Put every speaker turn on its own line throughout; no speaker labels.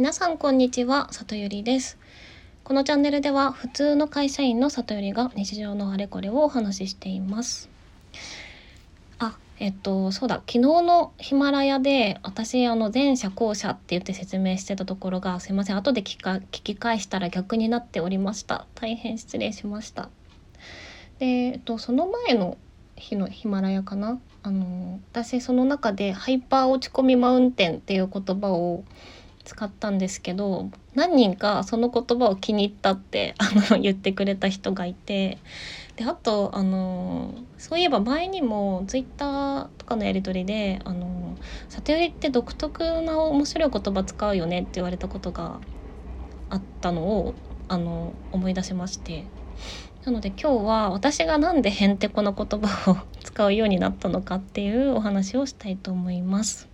皆さんこんにちは里ゆりです。このチャンネルでは普通の会社員の里ゆりが日常のあれこれをお話ししています。あえっとそうだ。昨日のヒマラヤで私あの前者後者って言って説明してたところがすいません。後で聞か聞き返したら逆になっておりました。大変失礼しました。でえっとその前の日のヒマラヤかな？あの私その中でハイパー落ち込みマウンテンっていう言葉を使ったんですけど何人かその言葉を気に入ったって あの言ってくれた人がいてであとあのそういえば前にもツイッターとかのやり取りで「あの里寄りって独特な面白い言葉使うよね」って言われたことがあったのをあの思い出しましてなので今日は私が何でへんてこな言葉を 使うようになったのかっていうお話をしたいと思います。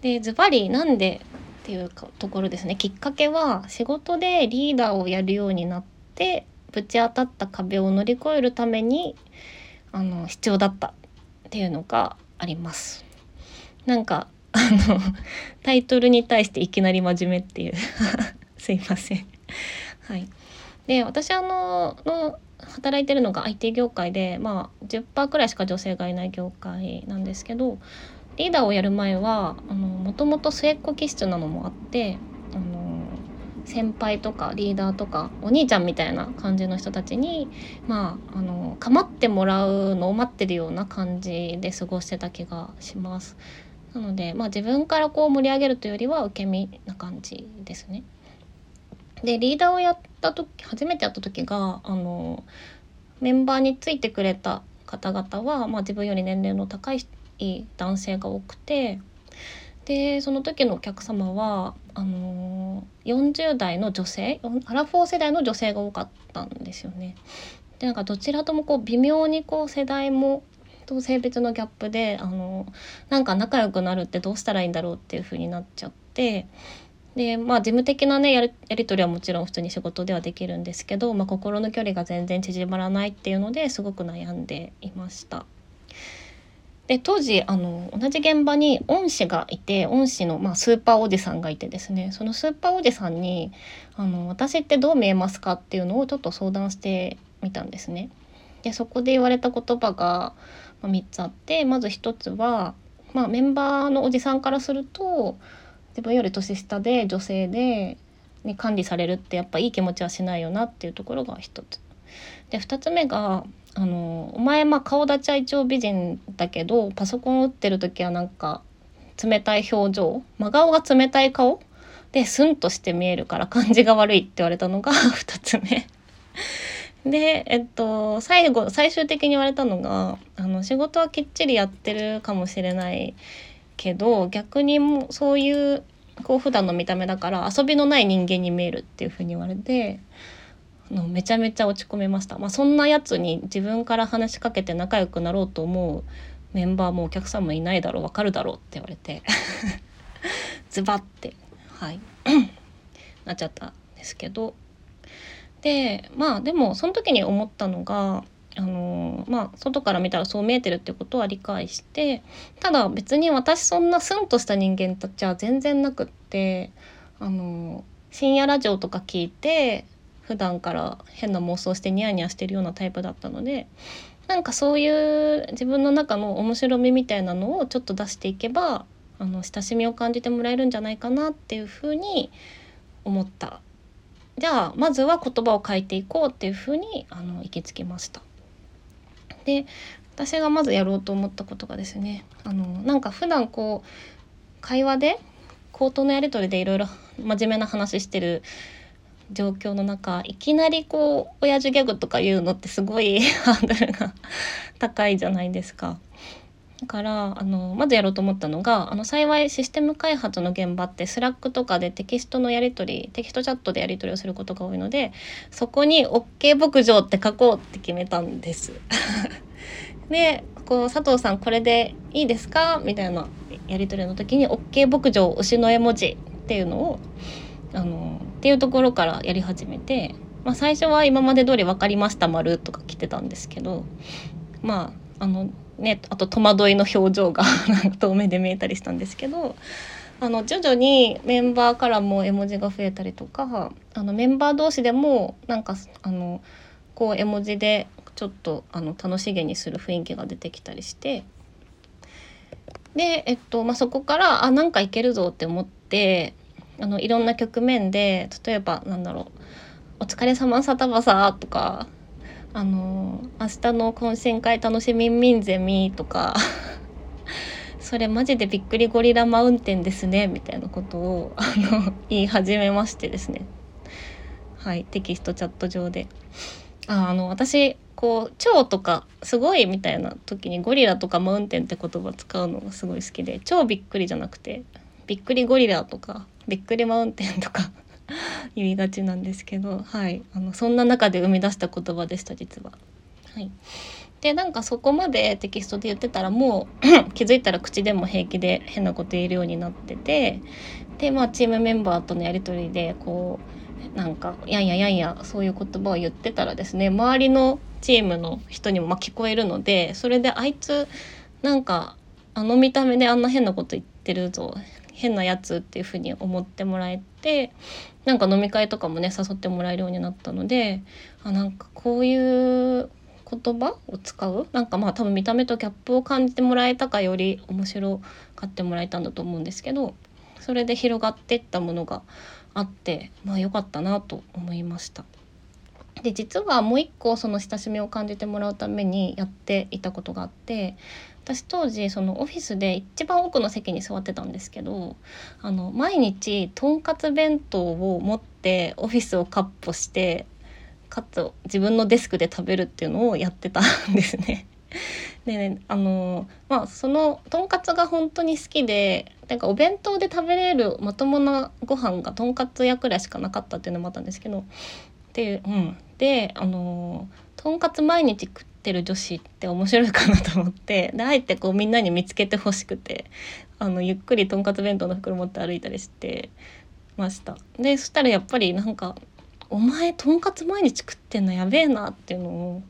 でズバリなんでっていうところですねきっかけは仕事でリーダーをやるようになってぶち当たった壁を乗り越えるためにあの必要だったっていうのがあります。なんかあの タイトルに対していきなり真面目っていう すいません。はい、で私あのの働いてるのが IT 業界でまあ10%くらいしか女性がいない業界なんですけどリーダーをやる前はもともと末っ子気質なのもあってあの先輩とかリーダーとかお兄ちゃんみたいな感じの人たちにまああの構ってもらうのを待ってるような感じで過ごしてた気がします。なので、まあ、自分からこう盛り上げるというよりは受け身な感じですね。でリーダーをやった時初めてやった時があのメンバーについてくれた方々は、まあ、自分より年齢の高いい男性が多くてでその時のお客様はあの40代の女性アラフォー世代の女性が多かったんですよね。でなんかどちらともこう微妙にこう世代もと性別のギャップであのなんか仲良くなるってどうしたらいいんだろうっていう風になっちゃってでまあ事務的なねやりやり取りはもちろん普通に仕事ではできるんですけど、まあ、心の距離が全然縮まらないっていうのですごく悩んでいました。で当時あの同じ現場に恩師がいて恩師の、まあ、スーパーおじさんがいてですねそのスーパーおじさんにあの「私ってどう見えますか?」っていうのをちょっと相談してみたんですね。でそこで言われた言葉が3つあってまず1つは、まあ、メンバーのおじさんからすると自分より年下で女性でに管理されるってやっぱいい気持ちはしないよなっていうところが一つ。で2つ目があのお前まあ顔立ちは一応美人だけどパソコン打ってる時はなんか冷たい表情真顔が冷たい顔でスンとして見えるから感じが悪いって言われたのが 2つ目。でえっと最後最終的に言われたのがあの仕事はきっちりやってるかもしれないけど逆にもそういうこう普段の見た目だから遊びのない人間に見えるっていうふうに言われてのめちゃめちゃ落ち込めました、まあ、そんなやつに自分から話しかけて仲良くなろうと思うメンバーもお客さんもいないだろう分かるだろうって言われて ズバッてはい。なっちゃったんですけど。でまあでもその時に思ったのがあのまあ外から見たらそう見えてるってことは理解してただ別に私そんなスンとした人間たちは全然なくってあの深夜ラジオとか聞いて普段から変な妄想してニヤニヤしてるようなタイプだったのでなんかそういう自分の中の面白みみたいなのをちょっと出していけばあの親しみを感じてもらえるんじゃないかなっていうふうに思ったじゃあまずは言葉を変えていこうっていうふうにあの行き着きました。で私がまずやろうと思ったことがですねあのなんか普段こう会話で口頭のやり取りでいろいろ真面目な話してる状況の中いきなりこう親父ギャグとか言うのってすごい ハードルが 高いじゃないですか。だからあのまずやろうと思ったのがあの幸いシステム開発の現場って Slack とかでテキストのやり取りテキストチャットでやり取りをすることが多いのでそこに OK 牧場って書こうって決めたんです。でこう佐藤さんこれでいいですか？みたいなやり取りの時に OK 牧場推しの絵文字っていうのをあのっていうところからやり始めて、まあ、最初は今まで通り分かりました丸とか来てたんですけどまああのね、あと戸惑いの表情が 遠目で見えたりしたんですけどあの徐々にメンバーからも絵文字が増えたりとかあのメンバー同士でもなんかあのこう絵文字でちょっとあの楽しげにする雰囲気が出てきたりしてで、えっとまあ、そこからあなんかいけるぞって思ってあのいろんな局面で例えばなんだろう「お疲れ様サタバサ」とか「あの明日の懇親会楽しみんみんゼミ」とか それマジでびっくりゴリラマウンテンですねみたいなことをあの言い始めましてですね。はいテキストチャット上で。ああの私こう超とかすごいみたいな時にゴリラとかマウンテンって言葉使うのがすごい好きで超びっくりじゃなくてびっくりゴリラとかびっくりマウンテンとか 言いがちなんですけどはいあのそんな中で生み出した言葉でした実は。はいでなんかそこまでテキストで言ってたらもう 気づいたら口でも平気で変なこと言えるようになっててでまあチームメンバーとのやり取りでこうなんかやんややんやそういう言葉を言ってたらですね周りのチームの人にもま聞こえるのでそれであいつなんかあの見た目であんな変なこと言ってるぞ変なやつっていう風に思ってもらえてなんか飲み会とかもね誘ってもらえるようになったのであなんかこういう言葉を使う？なんかまあ多分見た目とギャップを感じてもらえたかより面白がってもらえたんだと思うんですけどそれで広がっていったものがあってまあ良かったなと思いました。で実はもう一個その親しみを感じてもらうためにやっていたことがあって私当時そのオフィスで一番奥の席に座ってたんですけどあの毎日とんかつ弁当を持ってオフィスをかっ歩してかつ自分のデスクで食べるっていうのをやってたんですね。でねあのまあそのとんかつが本当に好きでなんかお弁当で食べれるまともなご飯がとんかつ屋くらいしかなかったっていうのもあったんですけどで,、うん、であのとんかつ毎日食ってる女子って面白いかなと思ってであえてこうみんなに見つけてほしくてあのゆっくりとんかつ弁当の袋持って歩いたりしてました。でそしたらやっぱりなんかお前とんかつ毎日食ってんのやべえなっていうのを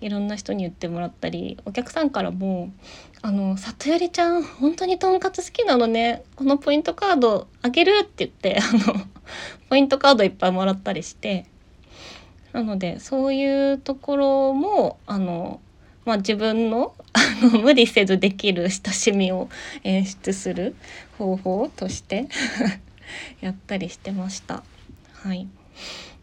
いろんな人に言ってもらったりお客さんからも「あの里よりちゃん本当にとんかつ好きなのねこのポイントカードあげる」って言ってあのポイントカードいっぱいもらったりしてなのでそういうところもあの、まあ、自分の無理せずできる親しみを演出する方法として やったりしてました。はい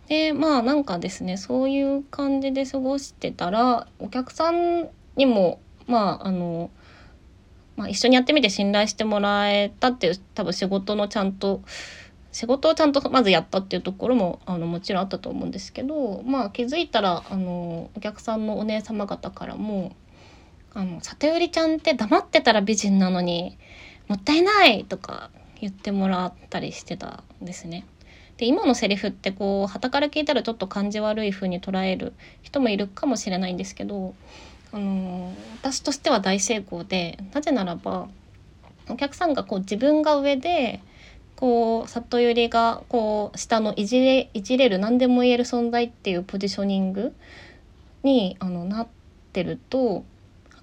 でまあなんかですねそういう感じで過ごしてたらお客さんにもまああの、まあ、一緒にやってみて信頼してもらえたっていう多分仕事のちゃんと仕事をちゃんとまずやったっていうところもあのもちろんあったと思うんですけどまあ気づいたらあのお客さんのお姉様方からも「あの里寄ちゃんって黙ってたら美人なのにもったいない!」とか言ってもらったりしてたんですね。で今のセリフってこう傍から聞いたらちょっと感じ悪い風に捉える人もいるかもしれないんですけど、あの私としては大成功でなぜならばお客さんがこう自分が上でこう里寄りがこう下のいじれいじれる何でも言える存在っていうポジショニングにあのなってると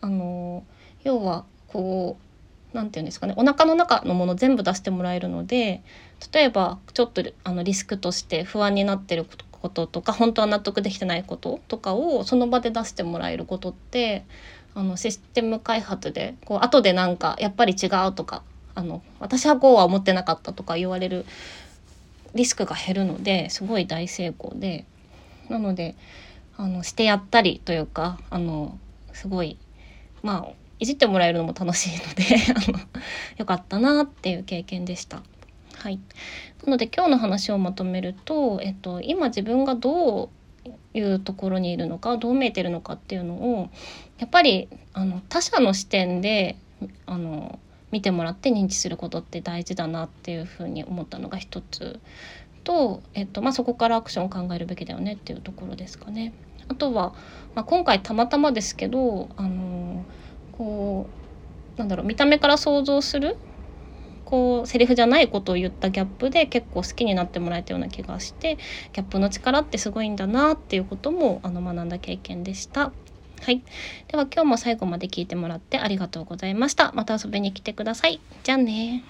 あの要はこう何て言うんですかねお腹の中のもの全部出してもらえるので例えばちょっとあのリスクとして不安になってることとか本当は納得できてないこととかをその場で出してもらえることってあのシステム開発でこう後でなんかやっぱり違うとかあの私はこうは思ってなかったとか言われるリスクが減るのですごい大成功でなのであのしてやったりというかあのすごいまあいじってもらえるのも楽しいので あのよかったなっていう経験でした。はい、なので今日の話をまとめると、えっと、今自分がどういうところにいるのかどう見えてるのかっていうのをやっぱりあの他者の視点であの見てもらって認知することって大事だなっていうふうに思ったのが一つと、えっとまあ、そこからアクションを考えるべきだよねっていうところですかね。あとは、まあ、今回たまたまですけどあのこうなんだろう見た目から想像するこうセリフじゃないことを言ったギャップで結構好きになってもらえたような気がしてギャップの力ってすごいんだなっていうこともあの学んだ経験でした。はい。では今日も最後まで聞いてもらってありがとうございました。また遊びに来てください。じゃあね